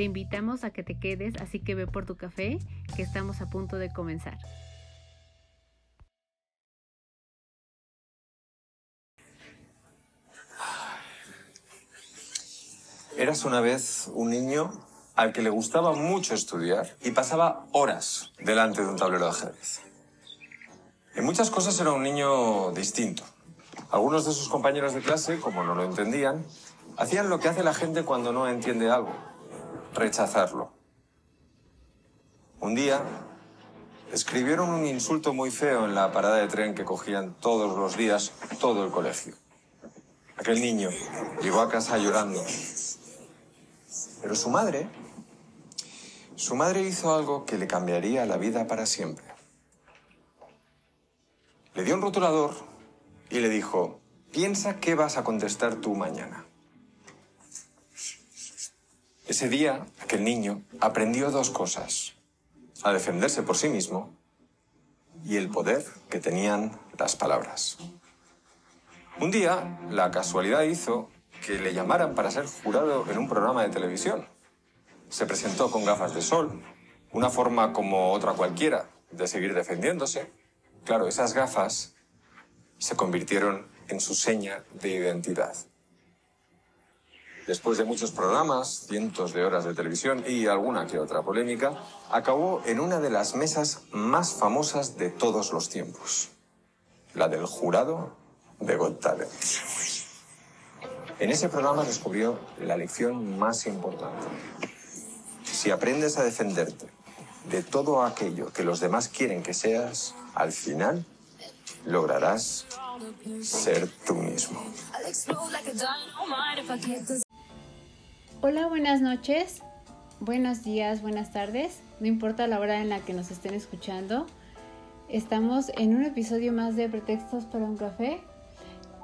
Te invitamos a que te quedes, así que ve por tu café, que estamos a punto de comenzar. Eras una vez un niño al que le gustaba mucho estudiar y pasaba horas delante de un tablero de ajedrez. En muchas cosas era un niño distinto. Algunos de sus compañeros de clase, como no lo entendían, hacían lo que hace la gente cuando no entiende algo rechazarlo. Un día escribieron un insulto muy feo en la parada de tren que cogían todos los días todo el colegio. Aquel niño llegó a casa llorando. Pero su madre, su madre hizo algo que le cambiaría la vida para siempre. Le dio un rotulador y le dijo, piensa qué vas a contestar tú mañana. Ese día, aquel niño aprendió dos cosas. A defenderse por sí mismo y el poder que tenían las palabras. Un día, la casualidad hizo que le llamaran para ser jurado en un programa de televisión. Se presentó con gafas de sol, una forma como otra cualquiera de seguir defendiéndose. Claro, esas gafas se convirtieron en su seña de identidad. Después de muchos programas, cientos de horas de televisión y alguna que otra polémica, acabó en una de las mesas más famosas de todos los tiempos, la del jurado de Got. En ese programa descubrió la lección más importante. Si aprendes a defenderte de todo aquello que los demás quieren que seas, al final lograrás ser tú mismo. Hola, buenas noches, buenos días, buenas tardes, no importa la hora en la que nos estén escuchando. Estamos en un episodio más de Pretextos para un café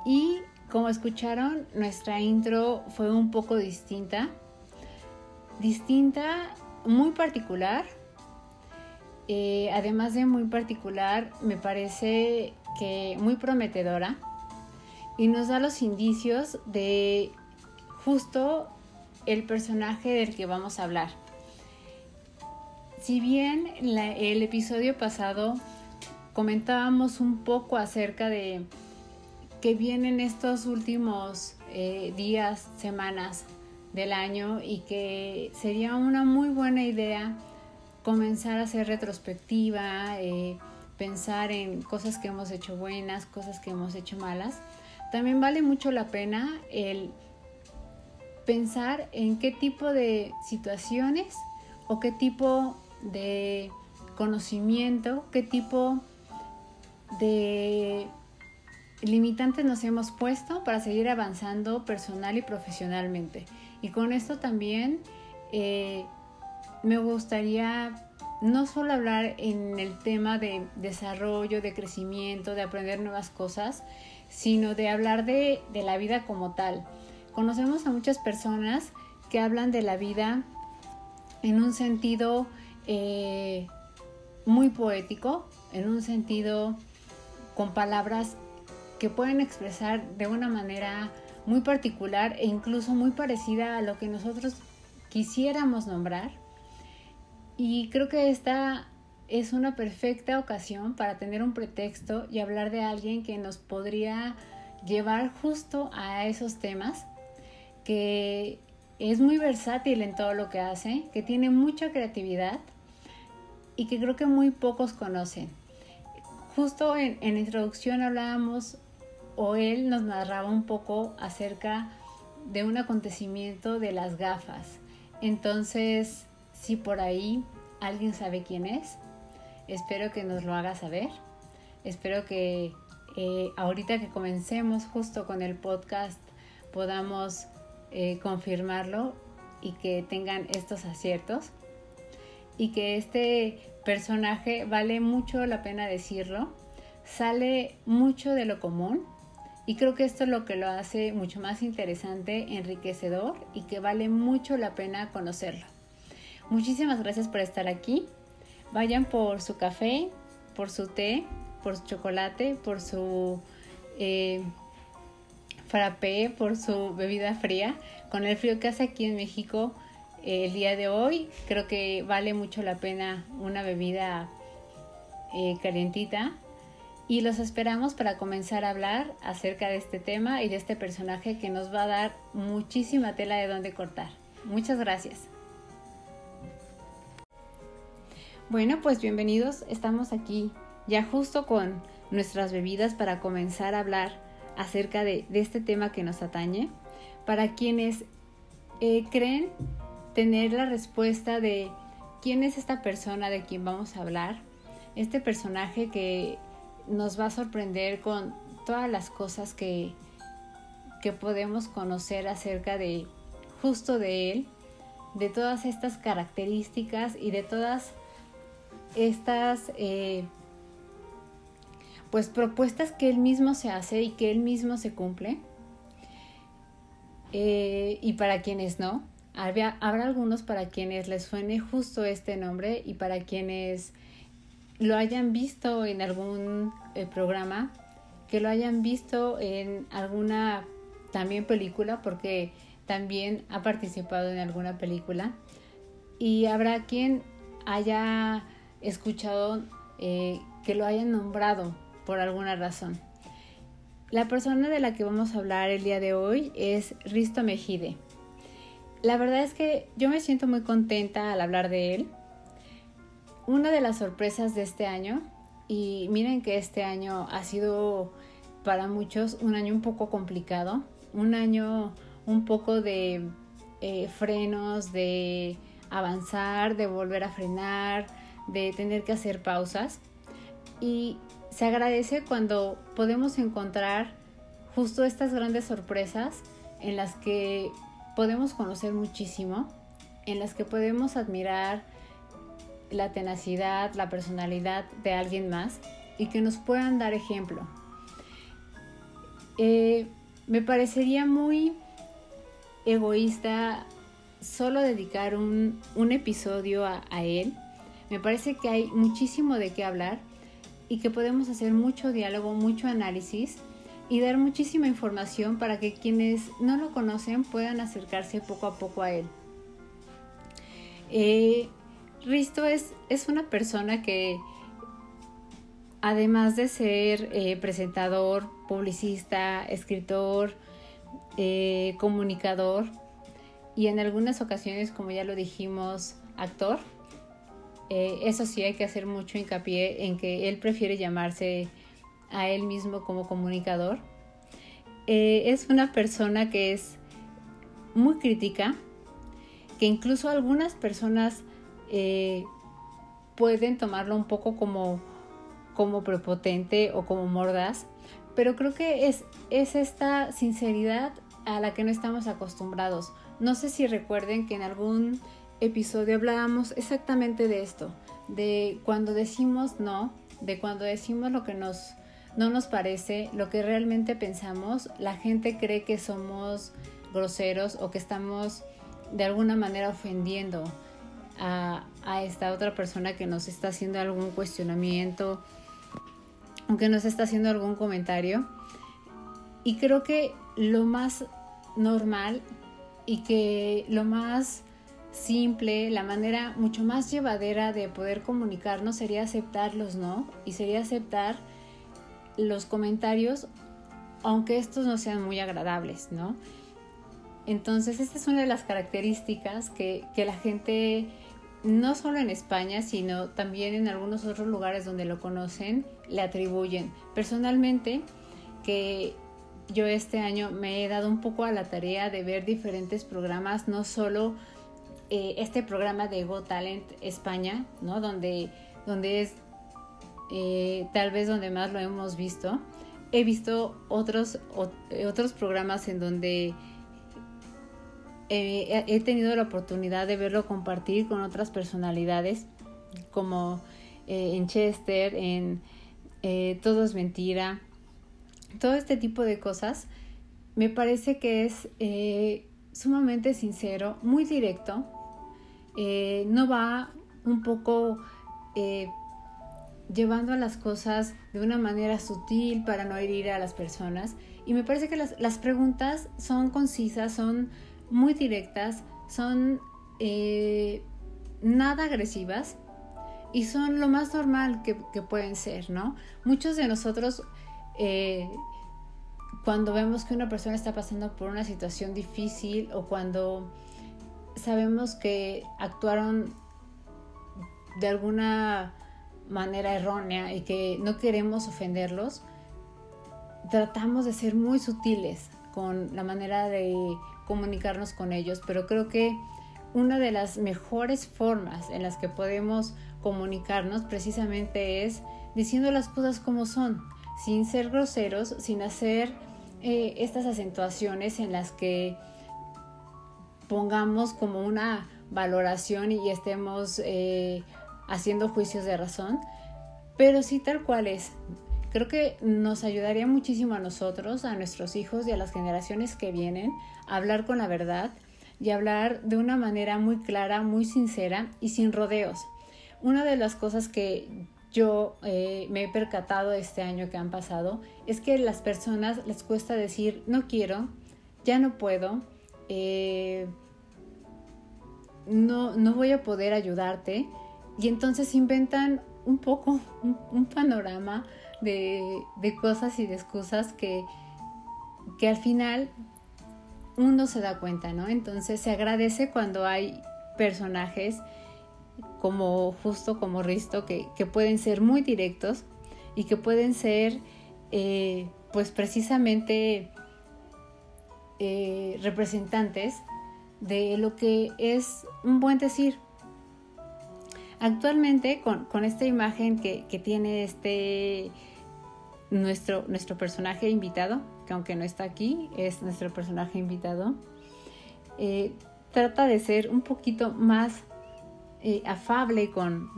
y como escucharon, nuestra intro fue un poco distinta. Distinta, muy particular. Eh, además de muy particular, me parece que muy prometedora y nos da los indicios de justo el personaje del que vamos a hablar. Si bien el episodio pasado comentábamos un poco acerca de que vienen estos últimos eh, días, semanas del año y que sería una muy buena idea comenzar a hacer retrospectiva, eh, pensar en cosas que hemos hecho buenas, cosas que hemos hecho malas. También vale mucho la pena el pensar en qué tipo de situaciones o qué tipo de conocimiento, qué tipo de limitantes nos hemos puesto para seguir avanzando personal y profesionalmente. Y con esto también eh, me gustaría no solo hablar en el tema de desarrollo, de crecimiento, de aprender nuevas cosas, sino de hablar de, de la vida como tal Conocemos a muchas personas que hablan de la vida en un sentido eh, muy poético, en un sentido con palabras que pueden expresar de una manera muy particular e incluso muy parecida a lo que nosotros quisiéramos nombrar. Y creo que esta es una perfecta ocasión para tener un pretexto y hablar de alguien que nos podría llevar justo a esos temas que es muy versátil en todo lo que hace, que tiene mucha creatividad y que creo que muy pocos conocen. Justo en, la introducción hablábamos o él nos narraba un poco acerca de un acontecimiento de las gafas. Entonces, si por ahí alguien sabe quién es, espero que nos lo haga saber. Espero que eh, ahorita que comencemos justo con el podcast podamos eh, confirmarlo y que tengan estos aciertos. y que este personaje vale mucho la pena decirlo, sale mucho de lo común y creo que esto es lo que lo hace mucho más interesante, enriquecedor y que vale mucho la pena conocerlo. Muchísimas gracias por estar aquí. Vayan por su café, por su té, por su chocolate, por su eh, frappé, por su bebida fría. Con el frío que hace aquí en México eh, el día de hoy, creo que vale mucho la pena una bebida eh, calientita. Y los esperamos para comenzar a hablar acerca de este tema y de este personaje que nos va a dar muchísima tela de dónde cortar. Muchas gracias. Bueno, pues bienvenidos. Estamos aquí ya justo con nuestras bebidas para comenzar a hablar acerca de, este tema que nos atañe. Para quienes eh, creen tener la respuesta de quién es esta persona de quien vamos a hablar, este personaje que nos va a sorprender con todas las cosas que, que podemos conocer acerca de justo de él, de todas estas características y de todas estas eh, pues propuestas que él mismo se hace y que él mismo se cumple. Eh, y para quienes no, habrá, algunos para quienes les suene justo este nombre y para quienes lo hayan visto en algún eh, programa, que lo hayan visto en alguna también película, porque también ha participado en alguna película. Y habrá quien haya escuchado eh, que lo hayan nombrado por alguna razón. La persona de la que vamos a hablar el día de hoy es Risto Mejide. La verdad es que yo me siento muy contenta al hablar de él. Una de las sorpresas de este año, y miren que este año ha sido para muchos un año un poco complicado, un año un poco de eh, frenos, de avanzar, de volver a frenar, de tener que hacer pausas. Y se agradece cuando podemos encontrar justo estas grandes sorpresas en las que podemos conocer muchísimo, en las que podemos admirar la tenacidad, la personalidad de alguien más y que nos puedan dar ejemplo. Eh, me parecería muy egoísta solo dedicar un, episodio a él me parece que hay muchísimo de qué hablar y que podemos hacer mucho diálogo, mucho análisis y dar muchísima información para que quienes no lo conocen puedan acercarse poco a poco a él. Eh, Risto es, es, una persona que, además de ser eh, presentador, publicista, escritor, eh, comunicador y en algunas ocasiones, como ya lo dijimos, actor, eh, eso sí hay que hacer mucho hincapié en que él prefiere llamarse a él mismo como comunicador. Eh, es una persona que es muy crítica, que incluso algunas personas eh, pueden tomarlo un poco como, como prepotente o como mordaz, pero creo que es, es esta sinceridad a la que no estamos acostumbrados. No sé si recuerden que en algún episodio hablábamos exactamente de esto, de cuando decimos no, de cuando decimos lo que nos no nos parece, lo que realmente pensamos, la gente cree que somos groseros o que estamos de alguna manera ofendiendo a, a esta otra persona que nos está haciendo algún cuestionamiento o que nos está haciendo algún comentario. Y creo que lo más normal y que lo más simple, la manera mucho más llevadera de poder comunicarnos sería aceptar los no y sería aceptar los comentarios, aunque estos no sean muy agradables, ¿no? Entonces, esta es una de las características que, que la gente, no solo en España, sino también en algunos otros lugares donde lo conocen, le atribuyen. Personalmente, que yo este año me he dado un poco a la tarea de ver diferentes programas, no solo eh, este programa de Go Talent España, ¿no? Donde, donde es eh, tal vez donde más lo hemos visto. He visto otros, otros programas en donde eh, he tenido la oportunidad de verlo compartir con otras personalidades, como eh, en Chester, en eh, Todo es Mentira, todo este tipo de cosas. Me parece que es sumamente sincero, muy directo, no va un poco llevando a las cosas de una manera sutil para no herir a las personas. Y me parece que las, las preguntas son concisas, son muy directas, son eh, nada agresivas y son lo más normal que, pueden ser, ¿no? Muchos de nosotros, eh, cuando vemos que una persona está pasando por una situación difícil o cuando sabemos que actuaron de alguna manera errónea y que no queremos ofenderlos, tratamos de ser muy sutiles con la manera de comunicarnos con ellos, pero creo que una de las mejores formas en las que podemos comunicarnos precisamente es diciendo las cosas como son, sin ser groseros, sin hacer eh, estas acentuaciones en las que pongamos como una valoración y estemos eh, haciendo juicios de razón, pero sí tal cual es. Creo que nos ayudaría muchísimo a nosotros, a nuestros hijos y a las generaciones que vienen a hablar con la verdad y hablar de una manera muy clara, muy sincera y sin rodeos. Una de las cosas que yo eh, me he percatado este año que han pasado es que a las personas les cuesta decir no quiero, ya no puedo, eh, no, no voy a poder ayudarte y entonces inventan un poco un, panorama de, cosas y de excusas que, que al final uno se da cuenta, ¿no? Entonces se agradece cuando hay personajes como justo como Risto que, pueden ser muy directos y que pueden ser eh, pues precisamente eh, representantes de lo que es un buen decir, Actualmente con, esta imagen que, tiene este nuestro, nuestro personaje invitado, que aunque no está aquí, es nuestro personaje invitado, eh, trata de ser un poquito más eh, afable con,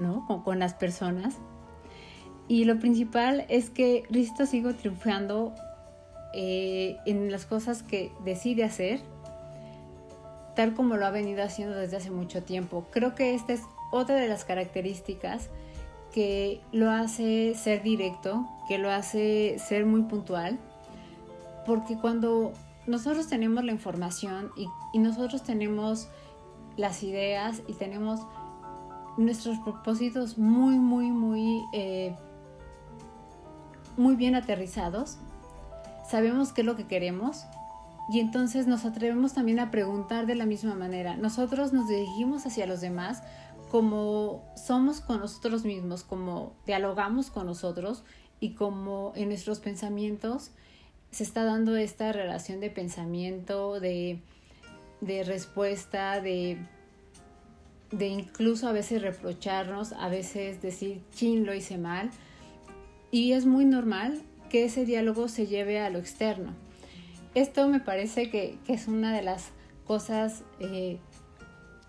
con, las personas. Y lo principal es que Risto sigue triunfando eh, en las cosas que decide hacer, tal como lo ha venido haciendo desde hace mucho tiempo. Creo que este es otra de las características que lo hace ser directo, que lo hace ser muy puntual, porque cuando nosotros tenemos la información y, nosotros tenemos las ideas y tenemos nuestros propósitos muy, muy, muy, eh, muy bien aterrizados, sabemos qué es lo que queremos y entonces nos atrevemos también a preguntar de la misma manera. Nosotros nos dirigimos hacia los demás como somos con nosotros mismos, como dialogamos con nosotros y como en nuestros pensamientos se está dando esta relación de pensamiento, de, respuesta, de, de incluso a veces reprocharnos, a veces decir, chin, lo hice mal. Y es muy normal que ese diálogo se lleve a lo externo. Esto me parece que, es una de las cosas eh,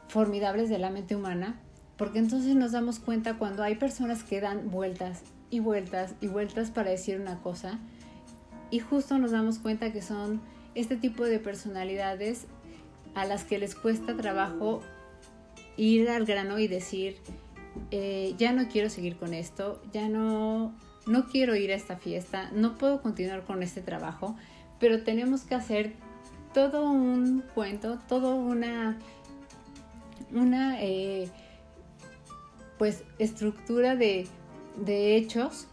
formidables de la mente humana, porque entonces nos damos cuenta cuando hay personas que dan vueltas y vueltas y vueltas para decir una cosa y justo nos damos cuenta que son este tipo de personalidades a las que les cuesta trabajo ir al grano y decir, eh, ya no quiero seguir con esto, ya no, no quiero ir a esta fiesta, no puedo continuar con este trabajo, pero tenemos que hacer todo un cuento, todo una, una eh, pues estructura de, hechos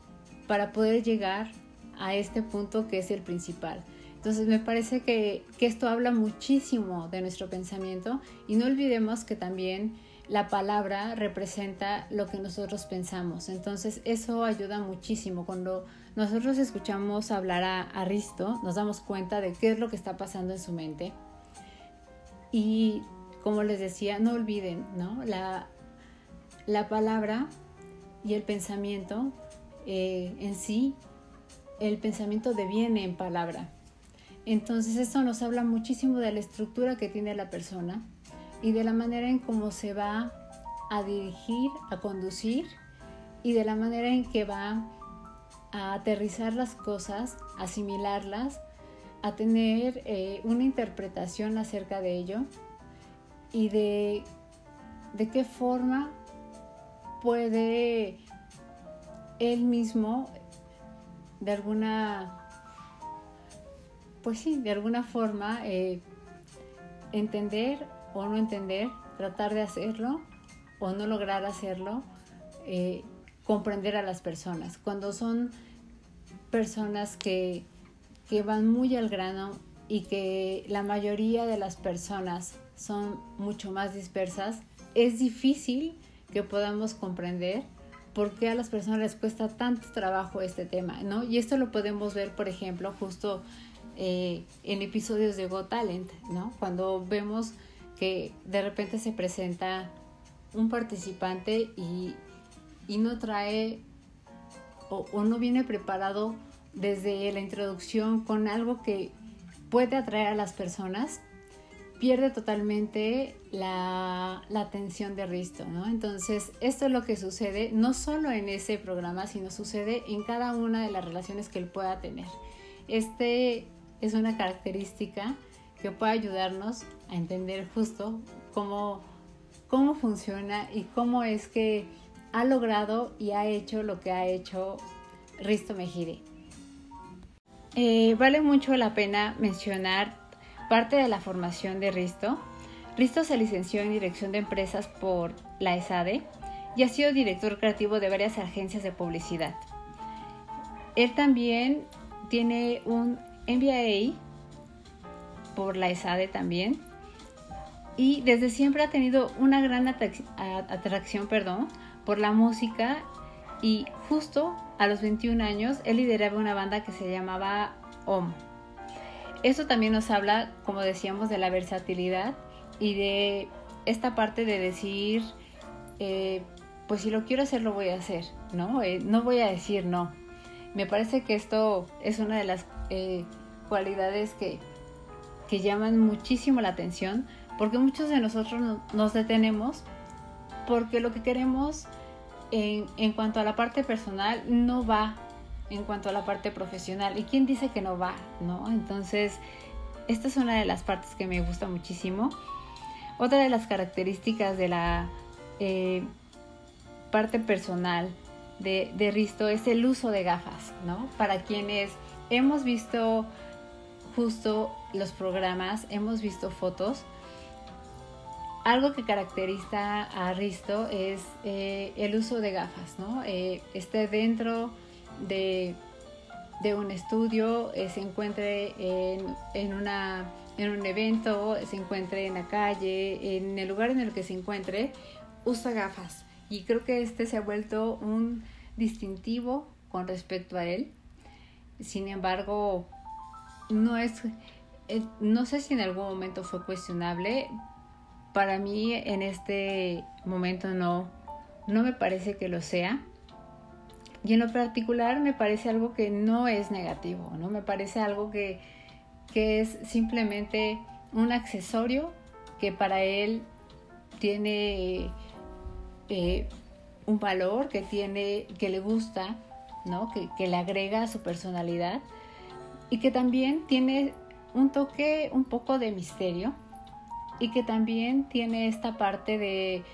para poder llegar a este punto que es el principal. Entonces me parece que, esto habla muchísimo de nuestro pensamiento y no olvidemos que también la palabra representa lo que nosotros pensamos. Entonces eso ayuda muchísimo. Cuando nosotros escuchamos hablar a Aristo, nos damos cuenta de qué es lo que está pasando en su mente. Y como les decía, no olviden, ¿no? La, la palabra y el pensamiento eh, en sí, el pensamiento deviene en palabra. Entonces esto nos habla muchísimo de la estructura que tiene la persona y de la manera en cómo se va a dirigir, a conducir y de la manera en que va a aterrizar las cosas, asimilarlas, a tener eh, una interpretación acerca de ello y de, de qué forma puede él mismo de alguna pues sí, de alguna forma eh, entender o no entender, tratar de hacerlo o no lograr hacerlo, eh, comprender a las personas. Cuando son personas que, que van muy al grano y que la mayoría de las personas son mucho más dispersas, es difícil que podamos comprender por qué a las personas les cuesta tanto trabajo este tema, ¿no? Y esto lo podemos ver, por ejemplo, justo eh, en episodios de Go Talent, ¿no? Cuando vemos que de repente se presenta un participante y, no trae o, no viene preparado desde la introducción con algo que puede atraer a las personas, pierde totalmente la, la atención de Risto, ¿no? Entonces, esto es lo que sucede no solo en ese programa, sino sucede en cada una de las relaciones que él pueda tener. Este es una característica que puede ayudarnos a entender justo cómo, cómo funciona y cómo es que ha logrado y ha hecho lo que ha hecho Risto Mejide. Eh, vale mucho la pena mencionar parte de la formación de Risto. Risto se licenció en Dirección de Empresas por la ESADE y ha sido director creativo de varias agencias de publicidad. Él también tiene un MBA por la ESADE también. Y desde siempre ha tenido una gran atracción perdón, por la música y justo a los 21 años él lideraba una banda que se llamaba OM. Eso también nos habla, como decíamos, de la versatilidad y de esta parte de decir, eh, pues si lo quiero hacer, lo voy a hacer, ¿no? Eh, no voy a decir no. Me parece que esto es una de las eh, cualidades que, que, llaman muchísimo la atención, porque muchos de nosotros nos detenemos porque lo que queremos en, en, cuanto a la parte personal no va en cuanto a la parte profesional. ¿Y quién dice que no va? ¿no? Entonces, esta es una de las partes que me gusta muchísimo. Otra de las características de la eh, parte personal de, Risto es el uso de gafas, ¿no? Para quienes hemos visto justo los programas, hemos visto fotos, algo que caracteriza a Risto es eh, el uso de gafas, ¿no? Eh, esté dentro de, un estudio, eh, se encuentre en, una, en un evento, se encuentre en la calle, en el lugar en el que se encuentre, usa gafas. Y creo que este se ha vuelto un distintivo con respecto a él. Sin embargo, no es, eh, no sé si en algún momento fue cuestionable. Para mí en este momento no, no me parece que lo sea. Y en lo particular me parece algo que no es negativo, ¿no? Me parece algo que, que es simplemente un accesorio que para él tiene eh, un valor, que tiene, que le gusta, ¿no? Que, que le agrega a su personalidad y que también tiene un toque un poco de misterio y que también tiene esta parte de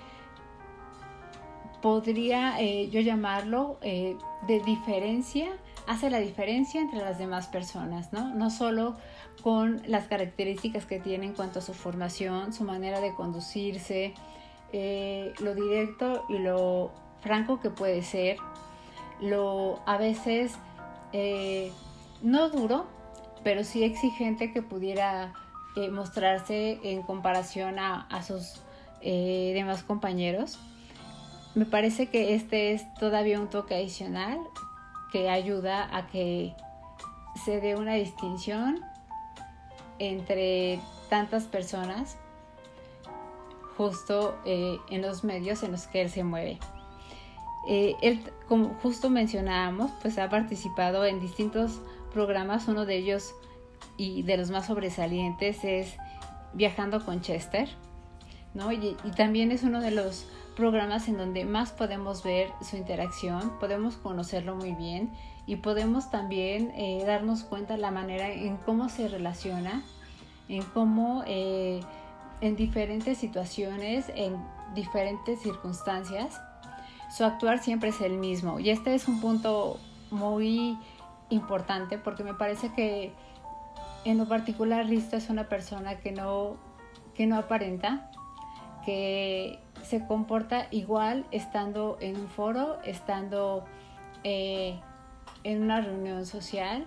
podría eh, yo llamarlo eh, de diferencia, hace la diferencia entre las demás personas, ¿no? No solo con las características que tiene en cuanto a su formación, su manera de conducirse, eh, lo directo y lo franco que puede ser, lo a veces no duro, pero sí exigente que pudiera mostrarse en comparación a, a sus demás compañeros me parece que este es todavía un toque adicional que ayuda a que se dé una distinción entre tantas personas justo eh, en los medios en los que él se mueve. Eh, él, como justo mencionábamos, pues ha participado en distintos programas, uno de ellos y de los más sobresalientes es Viajando con Chester, ¿no? Y, también es uno de los programas en donde más podemos ver su interacción, podemos conocerlo muy bien y podemos también eh, darnos cuenta la manera en cómo se relaciona, en cómo eh, en diferentes situaciones, en diferentes circunstancias, su actuar siempre es el mismo. Y este es un punto muy importante porque me parece que en lo particular Risto es una persona que no, que no aparenta, que se comporta igual estando en un foro, estando eh, en una reunión social,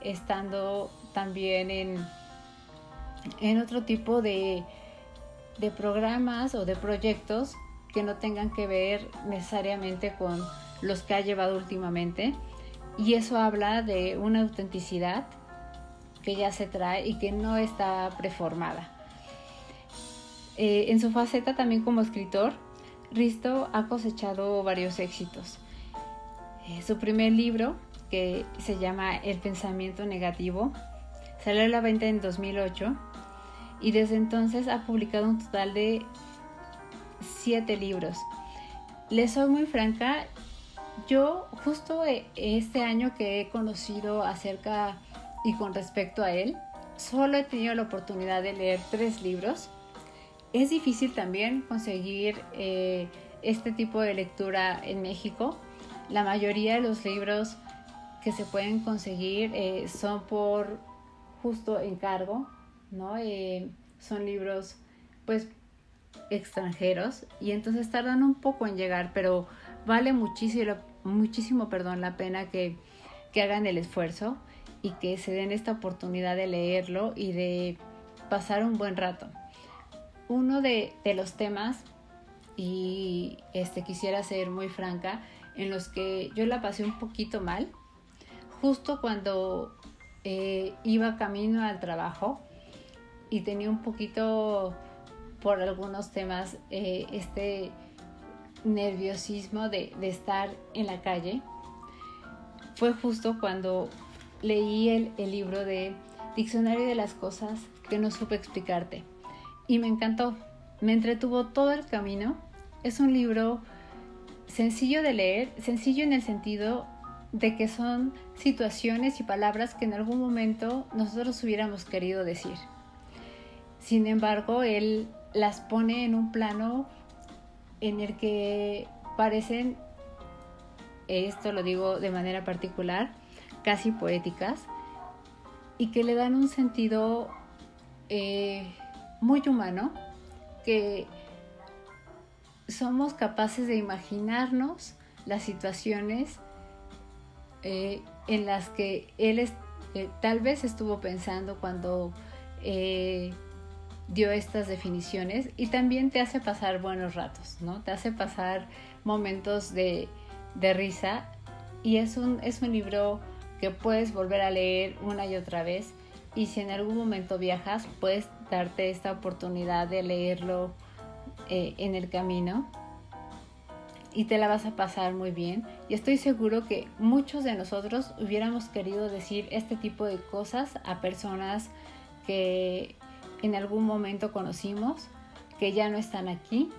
estando también en, en otro tipo de, de programas o de proyectos que no tengan que ver necesariamente con los que ha llevado últimamente. Y eso habla de una autenticidad que ya se trae y que no está preformada. Eh, en su faceta también como escritor, Risto ha cosechado varios éxitos. Eh, su primer libro, que se llama El pensamiento negativo, salió a la venta en 2008 y desde entonces ha publicado un total de siete libros. Les soy muy franca, yo justo e, este año que he conocido acerca y con respecto a él, solo he tenido la oportunidad de leer tres libros. Es difícil también conseguir eh, este tipo de lectura en México. La mayoría de los libros que se pueden conseguir eh, son por justo encargo, ¿no? Eh, son libros pues extranjeros y entonces tardan un poco en llegar, pero vale muchísimo, muchísimo perdón, la pena que, que hagan el esfuerzo y que se den esta oportunidad de leerlo y de pasar un buen rato. Uno de, los temas, y este quisiera ser muy franca, en los que yo la pasé un poquito mal, justo cuando eh, iba camino al trabajo y tenía un poquito por algunos temas eh, este nerviosismo de, estar en la calle fue justo cuando leí el, el libro de Diccionario de las Cosas que no supe explicarte y me encantó, me entretuvo todo el camino. Es un libro sencillo de leer, sencillo en el sentido de que son situaciones y palabras que en algún momento nosotros hubiéramos querido decir. Sin embargo, él las pone en un plano en el que parecen, esto lo digo de manera particular, casi poéticas y que le dan un sentido eh, muy humano que somos capaces de imaginarnos las situaciones eh, en las que él eh, tal vez estuvo pensando cuando dio estas definiciones y también te hace pasar buenos ratos, ¿no? Te hace pasar momentos de, de risa y es un, es un libro que puedes volver a leer una y otra vez y si en algún momento viajas puedes darte esta oportunidad de leerlo eh, en el camino y te la vas a pasar muy bien y estoy seguro que muchos de nosotros hubiéramos querido decir este tipo de cosas a personas que en algún momento conocimos que ya no están aquí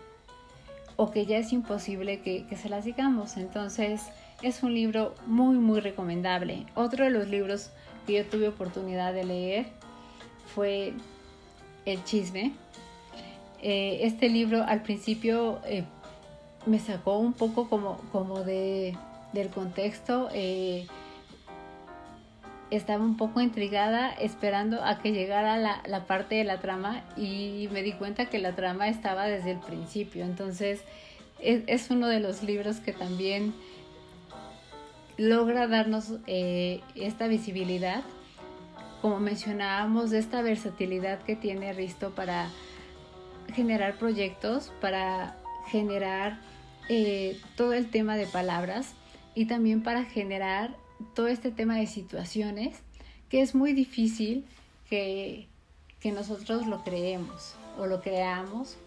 o que ya es imposible que, que se las digamos entonces es un libro muy, muy recomendable. Otro de los libros que yo tuve oportunidad de leer fue El chisme. Eh, este libro al principio eh, me sacó un poco como, como de, del contexto. Eh, estaba un poco intrigada esperando a que llegara la, parte de la trama y me di cuenta que la trama estaba desde el principio. Entonces es uno de los libros que también logra darnos eh, esta visibilidad, como mencionábamos, esta versatilidad que tiene Risto para generar proyectos, para generar eh, todo el tema de palabras y también para generar todo este tema de situaciones que es muy difícil que, que nosotros lo creemos o lo creamos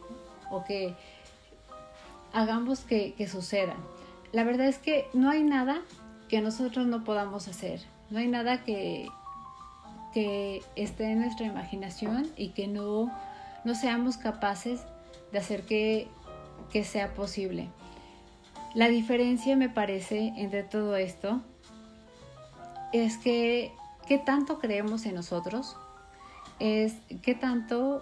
o que hagamos que, que sucedan. La verdad es que no hay nada que nosotros no podamos hacer. No hay nada que, que esté en nuestra imaginación y que no, no seamos capaces de hacer que, que sea posible. La diferencia me parece entre todo esto es que qué tanto creemos en nosotros, es qué tanto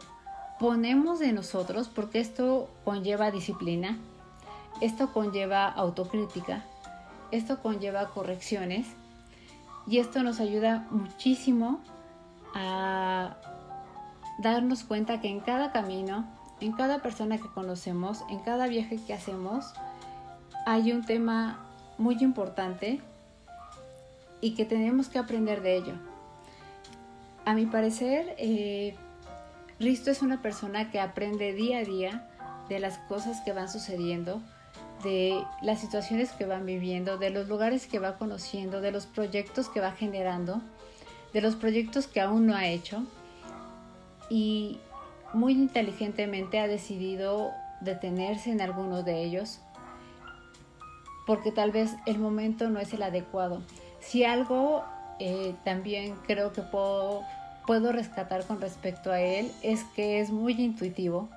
ponemos de nosotros, porque esto conlleva disciplina, esto conlleva autocrítica, esto conlleva correcciones y esto nos ayuda muchísimo a darnos cuenta que en cada camino, en cada persona que conocemos, en cada viaje que hacemos, hay un tema muy importante y que tenemos que aprender de ello. A mi parecer, eh, Risto es una persona que aprende día a día de las cosas que van sucediendo, de las situaciones que van viviendo, de los lugares que va conociendo, de los proyectos que va generando, de los proyectos que aún no ha hecho y muy inteligentemente ha decidido detenerse en alguno de ellos porque tal vez el momento no es el adecuado. Si algo eh, también creo que puedo, puedo rescatar con respecto a él es que es muy intuitivo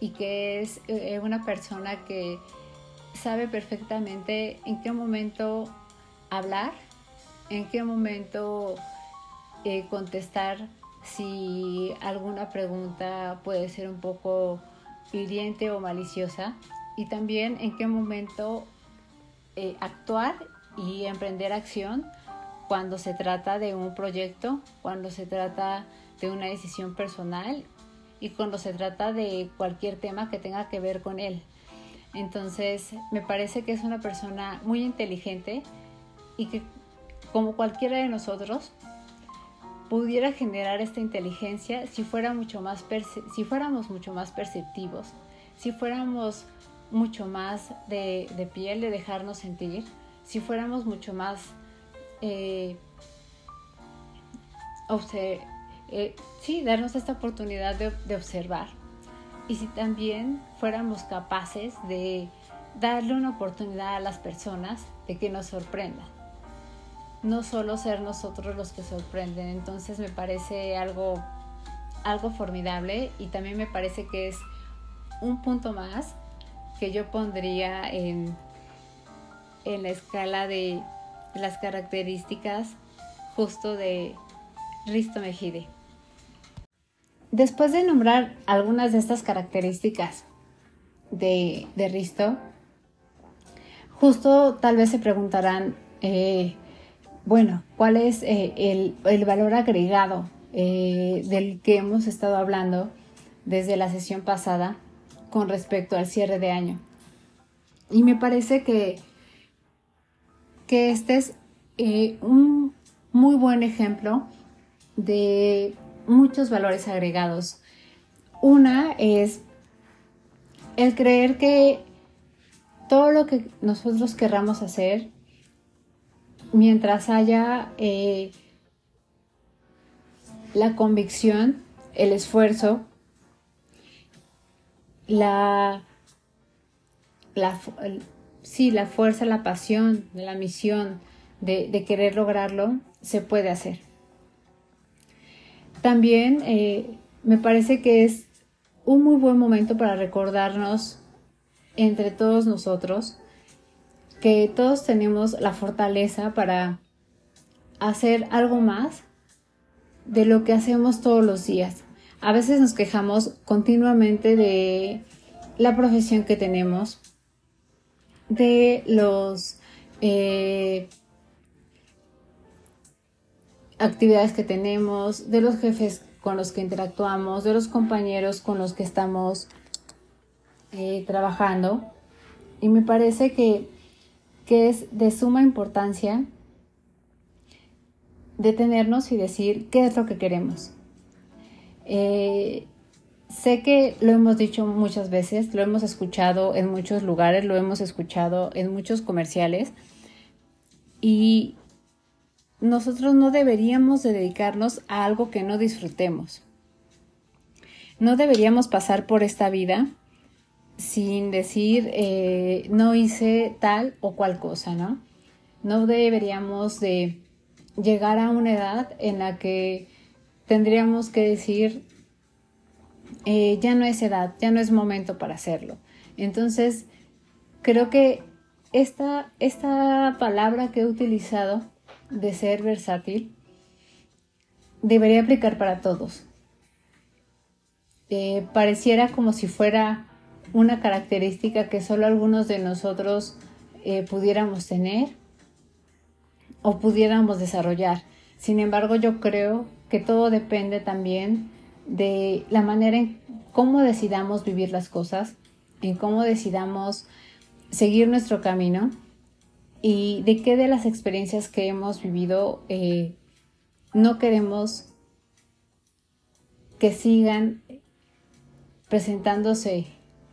y que es eh, una persona que sabe perfectamente en qué momento hablar, en qué momento eh, contestar si alguna pregunta puede ser un poco hiriente o maliciosa y también en qué momento eh, actuar y emprender acción cuando se trata de un proyecto, cuando se trata de una decisión personal y cuando se trata de cualquier tema que tenga que ver con él. Entonces, me parece que es una persona muy inteligente y que, como cualquiera de nosotros, pudiera generar esta inteligencia si, fuéramos mucho más perceptivos, si fuéramos mucho más de, piel, de dejarnos sentir, si fuéramos mucho más eh, eh, sí, darnos esta oportunidad de observar y si también fuéramos capaces de darle una oportunidad a las personas de que nos sorprendan. No solo ser nosotros los que sorprenden. Entonces me parece algo, algo formidable y también me parece que es un punto más que yo pondría en, en la escala de las características justo de Risto Mejide. Después de nombrar algunas de estas características de, Risto, justo tal vez se preguntarán, eh, bueno, ¿cuál es eh, el, valor agregado eh, del que hemos estado hablando desde la sesión pasada con respecto al cierre de año? Y me parece que, que este es un muy buen ejemplo de muchos valores agregados. Una es el creer que todo lo que nosotros querramos hacer, mientras haya eh, la convicción, el esfuerzo, la, sí, la fuerza, la pasión, la misión de querer lograrlo, se puede hacer. También eh, me parece que es un muy buen momento para recordarnos entre todos nosotros que todos tenemos la fortaleza para hacer algo más de lo que hacemos todos los días. A veces nos quejamos continuamente de la profesión que tenemos, de los eh, actividades que tenemos, de los jefes con los que interactuamos, de los compañeros con los que estamos eh, trabajando. Y me parece que, es de suma importancia detenernos y decir qué es lo que queremos. Eh, sé que lo hemos dicho muchas veces, lo hemos escuchado en muchos lugares, lo hemos escuchado en muchos comerciales y nosotros no deberíamos dedicarnos a algo que no disfrutemos. No deberíamos pasar por esta vida sin decir eh, no hice tal o cual cosa, ¿no? No deberíamos de llegar a una edad en la que tendríamos que decir, eh, ya no es edad, ya no es momento para hacerlo. Entonces, creo que esta, esta palabra que he utilizado de ser versátil debería aplicar para todos. Eh, pareciera como si fuera una característica que solo algunos de nosotros eh, pudiéramos tener o pudiéramos desarrollar. Sin embargo, yo creo que todo depende también de la manera en cómo decidamos vivir las cosas, en cómo decidamos seguir nuestro camino y de qué de las experiencias que hemos vivido eh, no queremos que sigan presentándose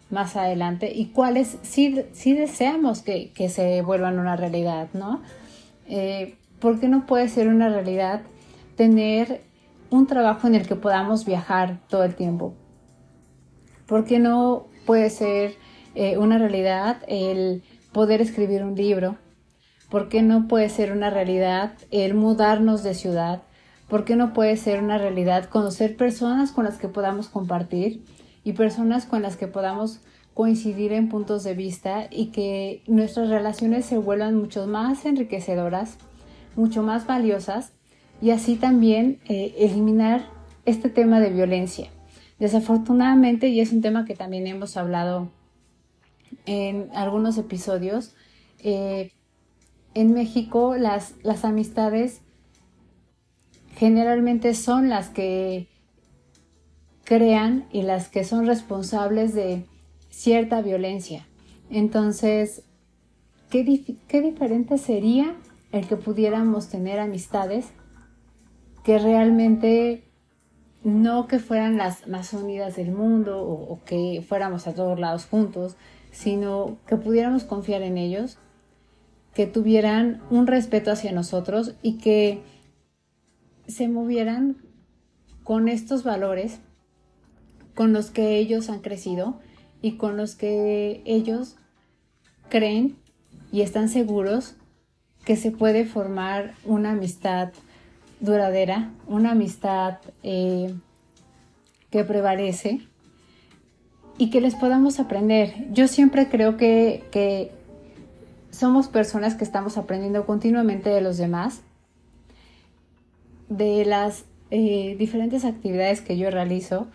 más adelante y cuáles sí, deseamos que, se vuelvan una realidad, ¿no? Eh, ¿Por qué no puede ser una realidad tener un trabajo en el que podamos viajar todo el tiempo? ¿Por qué no puede ser eh, una realidad el poder escribir un libro? ¿Por qué no puede ser una realidad el mudarnos de ciudad? ¿Por qué no puede ser una realidad conocer personas con las que podamos compartir y personas con las que podamos coincidir en puntos de vista y que nuestras relaciones se vuelvan mucho más enriquecedoras, mucho más valiosas y así también eh, eliminar este tema de violencia. Desafortunadamente, y es un tema que también hemos hablado en algunos episodios, eh, en México las, las amistades generalmente son las que crean y las que son responsables de cierta violencia. Entonces, ¿qué, qué diferente sería el que pudiéramos tener amistades que realmente no que fueran las más unidas del mundo o, o, que fuéramos a todos lados juntos, sino que pudiéramos confiar en ellos, que tuvieran un respeto hacia nosotros y que se movieran con estos valores con los que ellos han crecido y con los que ellos creen y están seguros que se puede formar una amistad duradera, una amistad eh, que prevalece y que les podamos aprender. Yo siempre creo que, que somos personas que estamos aprendiendo continuamente de los demás de las eh, diferentes actividades que yo realizo,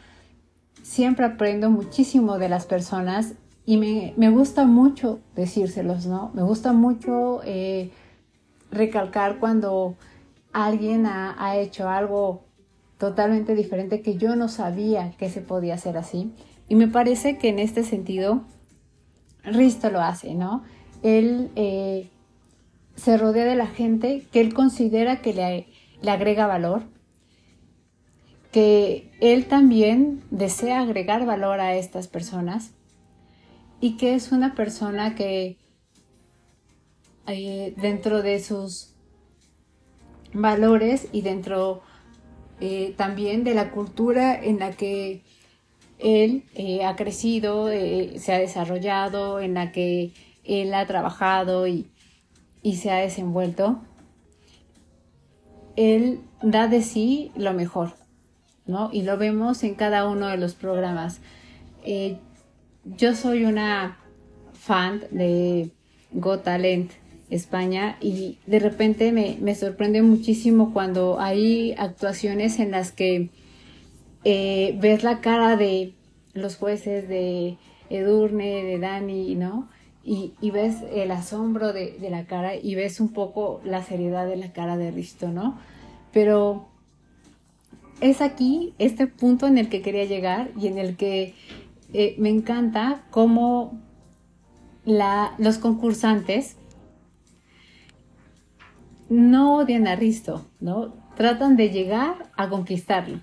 siempre aprendo muchísimo de las personas y me, gusta mucho decírselos, ¿no? Me gusta mucho eh, recalcar cuando alguien ha, hecho algo totalmente diferente que yo no sabía que se podía hacer así. Y me parece que en este sentido, Risto lo hace, ¿no? Él eh, se rodea de la gente que él considera que le, le agrega valor, que él también desea agregar valor a estas personas y que es una persona que eh, dentro de sus valores y dentro eh, también de la cultura en la que él eh, ha crecido, se ha desarrollado, en la que él ha trabajado y, y se ha desenvuelto, él da de sí lo mejor, ¿no? Y lo vemos en cada uno de los programas. Eh, yo soy una fan de Go Talent España y de repente me, sorprende muchísimo cuando hay actuaciones en las que eh, ves la cara de los jueces de Edurne, de Dani, ¿no? Y, ves el asombro de, de, la cara y ves un poco la seriedad de la cara de Risto, ¿no? Pero es aquí este punto en el que quería llegar y en el que eh, me encanta cómo los concursantes no odian a Risto, ¿no? Tratan de llegar a conquistarlo.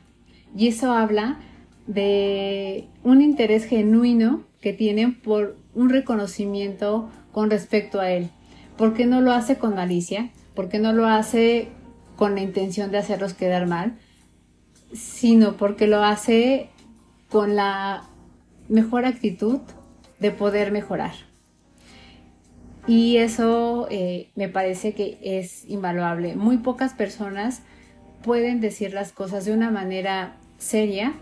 Y eso habla de un interés genuino que tienen por un reconocimiento con respecto a él. ¿Por qué no lo hace con malicia? ¿Por qué no lo hace con la intención de hacerlos quedar mal, sino porque lo hace con la mejor actitud de poder mejorar. Y eso eh, me parece que es invaluable. Muy pocas personas pueden decir las cosas de una manera seria,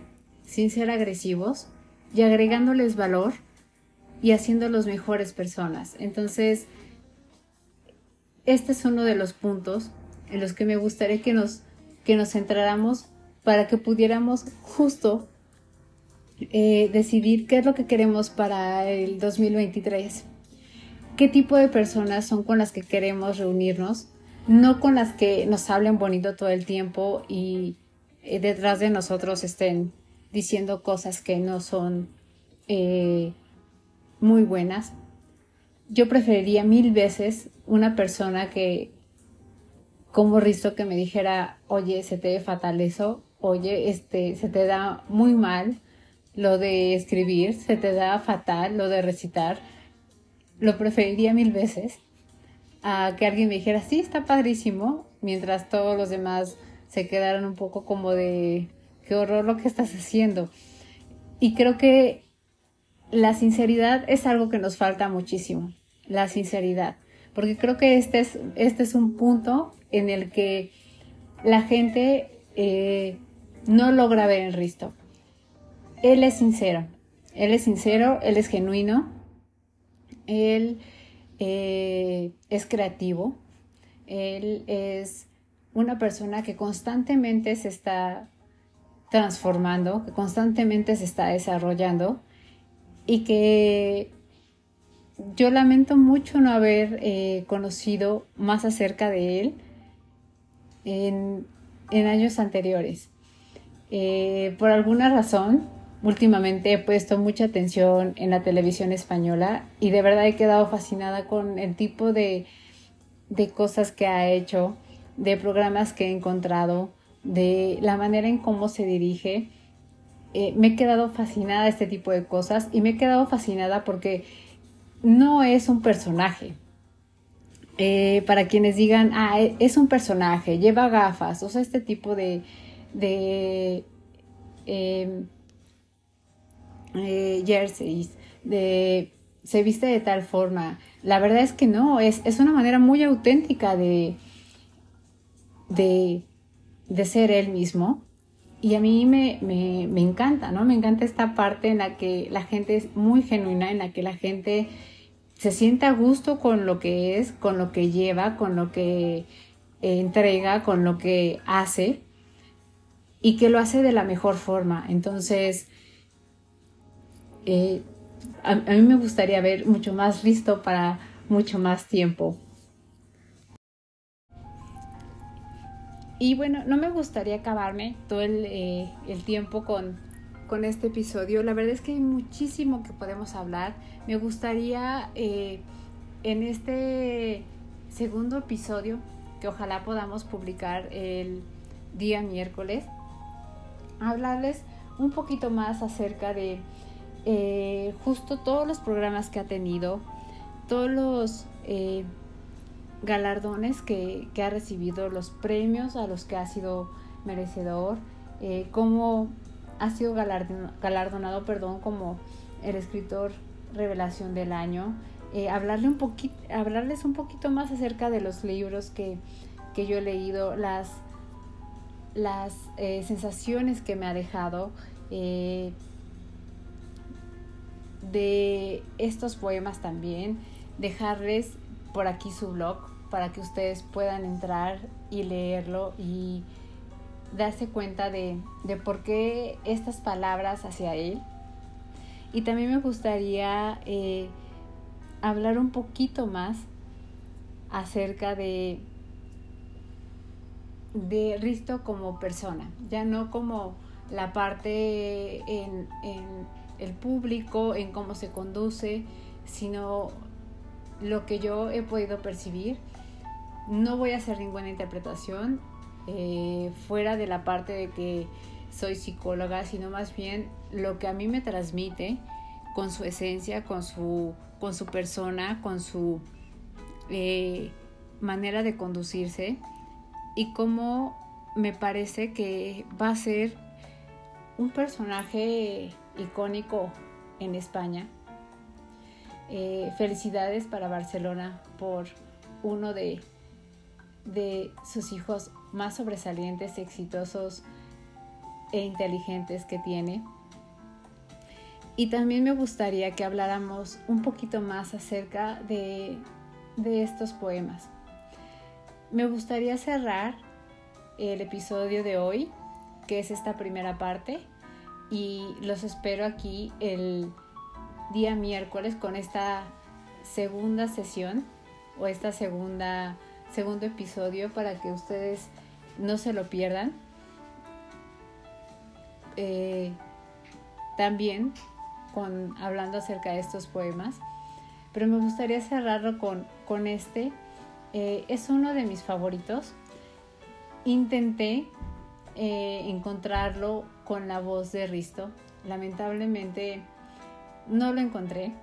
sin ser agresivos, y agregándoles valor y haciéndolos mejores personas. Entonces, este es uno de los puntos en los que me gustaría que nos, que nos centráramos para que pudiéramos justo eh, decidir qué es lo que queremos para el 2023 qué tipo de personas son con las que queremos reunirnos, no con las que nos hablen bonito todo el tiempo y eh, detrás de nosotros estén diciendo cosas que no son eh, muy buenas. Yo preferiría mil veces una persona que, como Risto, que me dijera, oye, se te ve fatal eso, oye, este, se te da muy mal lo de escribir, se te da fatal lo de recitar lo preferiría mil veces a que alguien me dijera, sí, está padrísimo, mientras todos los demás se quedaran un poco como de, qué horror lo que estás haciendo. Y creo que la sinceridad es algo que nos falta muchísimo, la sinceridad, porque creo que este es, este es un punto en el que la gente eh, no logra ver en Risto. Él es sincero, él es sincero, él es genuino, él eh, es creativo, él es una persona que constantemente se está transformando, que constantemente se está desarrollando y que yo lamento mucho no haber eh, conocido más acerca de él en, años anteriores. Eh, por alguna razón, últimamente he puesto mucha atención en la televisión española y de verdad he quedado fascinada con el tipo de, cosas que ha hecho, de programas que he encontrado, de la manera en cómo se dirige. Eh, me he quedado fascinada de este tipo de cosas y me he quedado fascinada porque no es un personaje. Eh, para quienes digan, ah, e, es un personaje, lleva gafas, o sea, este tipo de, de em, eh, jerseys, de se viste de tal forma. La verdad es que no, es, es una manera muy auténtica de, de, de, ser él mismo. Y a mí me, me, me, encanta, ¿no? Me encanta esta parte en la que la gente es muy genuina, en la que la gente se siente a gusto con lo que es, con lo que lleva, con lo que entrega, con lo que hace y que lo hace de la mejor forma. Entonces, eh, a, mí me gustaría ver mucho más listo para mucho más tiempo. Y bueno, no me gustaría acabarme todo el, eh, tiempo con, este episodio. La verdad es que hay muchísimo que podemos hablar. Me gustaría eh, en este segundo episodio, que ojalá podamos publicar el día miércoles, hablarles un poquito más acerca de eh, justo todos los programas que ha tenido, todos los eh, galardones que, ha recibido, los premios a los que ha sido merecedor, eh, cómo ha sido galardonado, perdón, como el escritor revelación del año, hablarle un hablarles un poquito más acerca de los libros que, yo he leído, las, las sensaciones que me ha dejado, de estos poemas también, dejarles por aquí su blog para que ustedes puedan entrar y leerlo y darse cuenta de, por qué estas palabras hacia él. Y también me gustaría eh, hablar un poquito más acerca de, de Risto como persona, ya no como la parte en el público, en cómo se conduce, sino lo que yo he podido percibir. No voy a hacer ninguna interpretación eh, fuera de la parte de que soy psicóloga, sino más bien lo que a mí me transmite con su esencia, con su, con su persona, con su eh, manera de conducirse y cómo me parece que va a ser un personaje icónico en España eh, felicidades para Barcelona por uno de, de sus hijos más sobresalientes, exitosos e inteligentes que tiene. Y también me gustaría que habláramos un poquito más acerca de, de estos poemas. Me gustaría cerrar el episodio de hoy, que es esta primera parte, y los espero aquí el día miércoles con esta segunda sesión o esta segunda segundo episodio para que ustedes no se lo pierdan. Eh, también con hablando acerca de estos poemas, pero me gustaría cerrarlo con, con este. Eh, es uno de mis favoritos. Intenté eh, encontrarlo con la voz de Risto. Lamentablemente no lo encontré.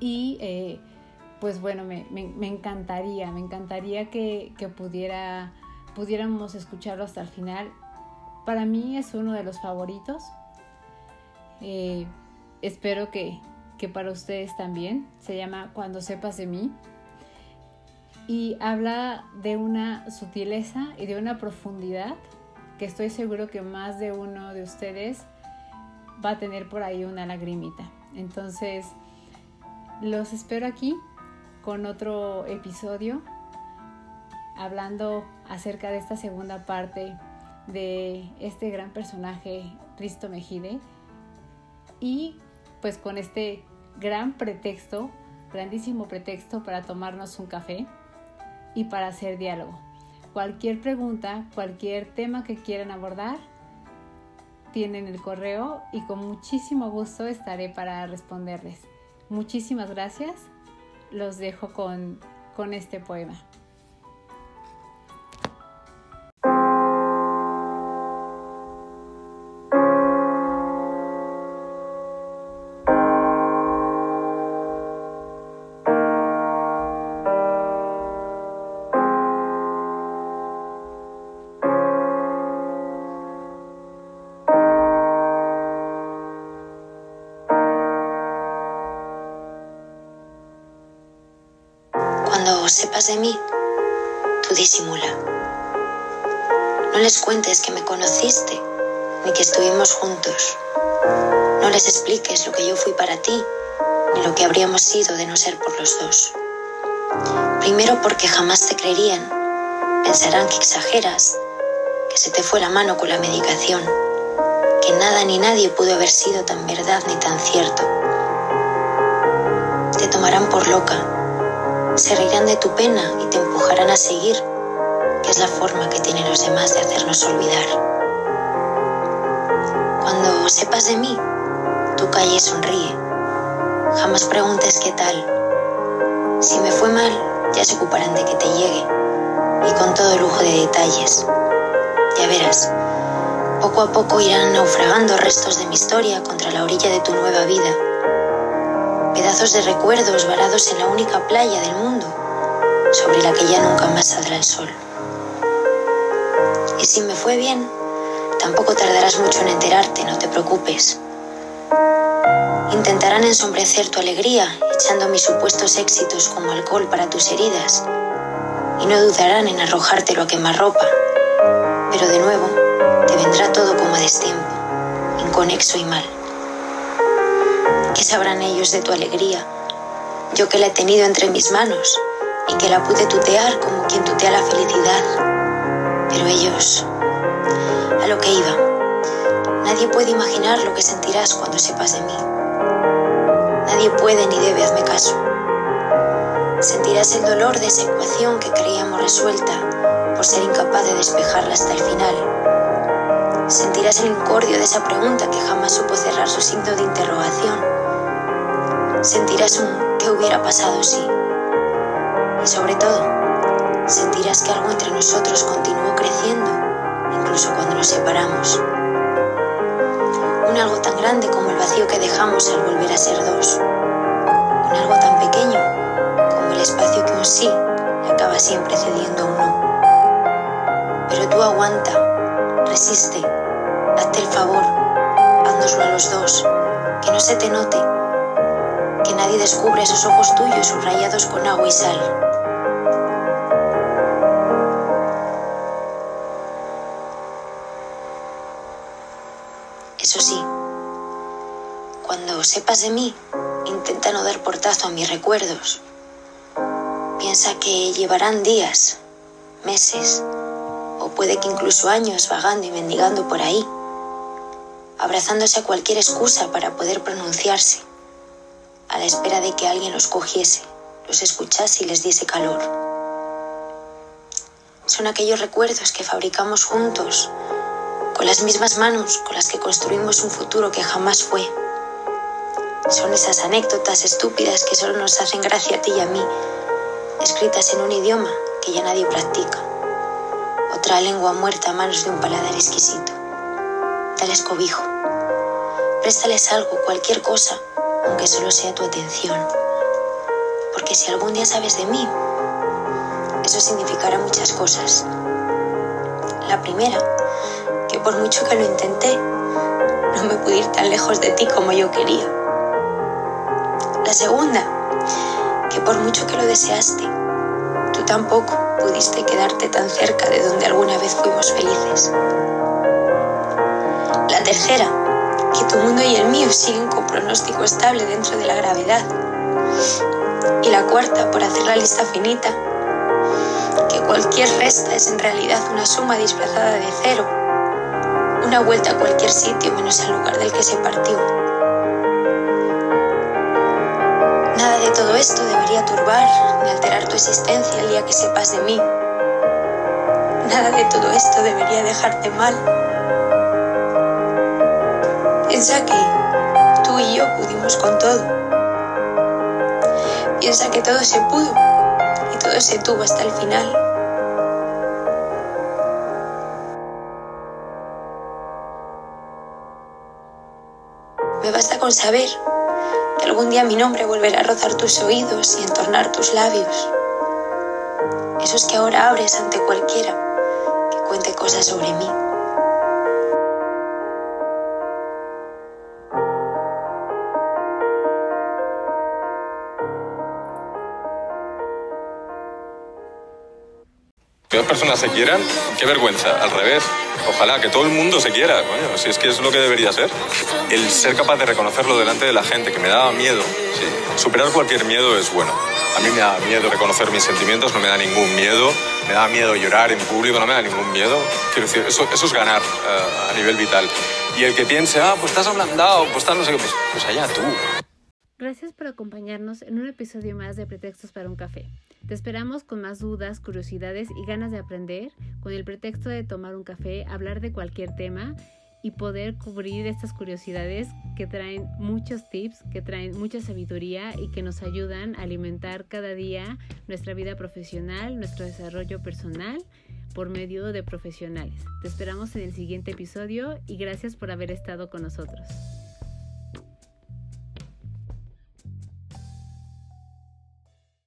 Y eh, pues bueno, me, encantaría, me encantaría que, pudiera, pudiéramos escucharlo hasta el final. Para mí es uno de los favoritos. Eh, espero que, que para ustedes también. Se llama Cuando sepas de mí. Y habla de una sutileza y de una profundidad que estoy seguro que más de uno de ustedes va a tener por ahí una lagrimita. Entonces, los espero aquí con otro episodio hablando acerca de esta segunda parte de este gran personaje, Risto Mejide, y pues con este gran pretexto, grandísimo pretexto para tomarnos un café y para hacer diálogo. Cualquier pregunta, cualquier tema que quieran abordar, tienen el correo y con muchísimo gusto estaré para responderles. Muchísimas gracias. Los dejo con, con este poema. Sepas de mí, tú disimula. No les cuentes que me conociste ni que estuvimos juntos. No les expliques lo que yo fui para ti ni lo que habríamos sido de no ser por los dos. Primero porque jamás te creerían. Pensarán que exageras, que se te fue la mano con la medicación, que nada ni nadie pudo haber sido tan verdad ni tan cierto. Te tomarán por loca se reirán de tu pena y te empujarán a seguir, que es la forma que tienen los demás de hacernos olvidar. Cuando sepas de mí, tú calle sonríe. Jamás preguntes qué tal. Si me fue mal, ya se ocuparán de que te llegue, y con todo lujo de detalles. Ya verás, poco a poco irán naufragando restos de mi historia contra la orilla de tu nueva vida pedazos de recuerdos varados en la única playa del mundo, sobre la que ya nunca más saldrá el sol. Y si me fue bien, tampoco tardarás mucho en enterarte, no te preocupes. Intentarán ensombrecer tu alegría, echando mis supuestos éxitos como alcohol para tus heridas, y no dudarán en arrojártelo a quemarropa. Pero de nuevo, te vendrá todo como a destiempo, inconexo y mal. ¿Qué sabrán ellos de tu alegría? Yo que la he tenido entre mis manos y que la pude tutear como quien tutea la felicidad. Pero ellos, a lo que iba, nadie puede imaginar lo que sentirás cuando sepas de mí. Nadie puede ni debe, hazme caso. Sentirás el dolor de esa ecuación que creíamos resuelta por ser incapaz de despejarla hasta el final. Sentirás el incordio de esa pregunta que jamás supo cerrar su signo de interrogación sentirás un qué hubiera pasado si. Y sobre todo, sentirás que algo entre nosotros continuó creciendo, incluso cuando nos separamos. Un algo tan grande como el vacío que dejamos al volver a ser dos. Un algo tan pequeño como el espacio que un sí acaba siempre cediendo a un no. Pero tú aguanta, resiste, hazte el favor, haznoslo a los dos, que no se te note nadie descubre esos ojos tuyos subrayados con agua y sal. Eso sí, cuando sepas de mí, intenta no dar portazo a mis recuerdos. Piensa que llevarán días, meses, o puede que incluso años vagando y mendigando por ahí, abrazándose a cualquier excusa para poder pronunciarse, espera de que alguien los cogiese, los escuchase y les diese calor. Son aquellos recuerdos que fabricamos juntos, con las mismas manos con las que construimos un futuro que jamás fue. Son esas anécdotas estúpidas que solo nos hacen gracia a ti y a mí, escritas en un idioma que ya nadie practica. Otra lengua muerta a manos de un paladar exquisito. Dales cobijo. Préstales algo, cualquier cosa, aunque solo sea tu atención. Porque si algún día sabes de mí, eso significará muchas cosas. La primera, que por mucho que lo intenté, no me pude ir tan lejos de ti como yo quería. La segunda, que por mucho que lo deseaste, tú tampoco pudiste quedarte tan cerca de donde alguna vez fuimos felices. La tercera, que tu mundo y el mío siguen con pronóstico estable dentro de la gravedad. Y la cuarta, por hacer la lista finita, que cualquier resta es en realidad una suma disfrazada de cero, una vuelta a cualquier sitio menos al lugar del que se partió. Nada de todo esto debería turbar ni alterar tu existencia el día que sepas de mí. Nada de todo esto debería dejarte mal. Piensa que tú y yo pudimos con todo. Piensa que todo se pudo y todo se tuvo hasta el final. Me basta con saber que algún día mi nombre volverá a rozar tus oídos y entornar tus labios. Esos que ahora abres ante cualquiera que cuente cosas sobre mí. Personas se quieran, qué vergüenza, al revés. Ojalá que todo el mundo se quiera, coño, si es que es lo que debería ser. El ser capaz de reconocerlo delante de la gente, que me daba miedo, sí. Superar cualquier miedo es bueno. A mí me da miedo reconocer mis sentimientos, no me da ningún miedo. Me da miedo llorar en público, no me da ningún miedo. Quiero decir, eso, eso es ganar uh, a nivel vital. Y el que piense, ah, pues estás ablandado, pues estás no sé qué, pues, pues allá tú. Gracias por acompañarnos en un episodio más de Pretextos para un Café. Te esperamos con más dudas, curiosidades y ganas de aprender, con el pretexto de tomar un café, hablar de cualquier tema y poder cubrir estas curiosidades que traen muchos tips, que traen mucha sabiduría y que nos ayudan a alimentar cada día nuestra vida profesional, nuestro desarrollo personal por medio de profesionales. Te esperamos en el siguiente episodio y gracias por haber estado con nosotros.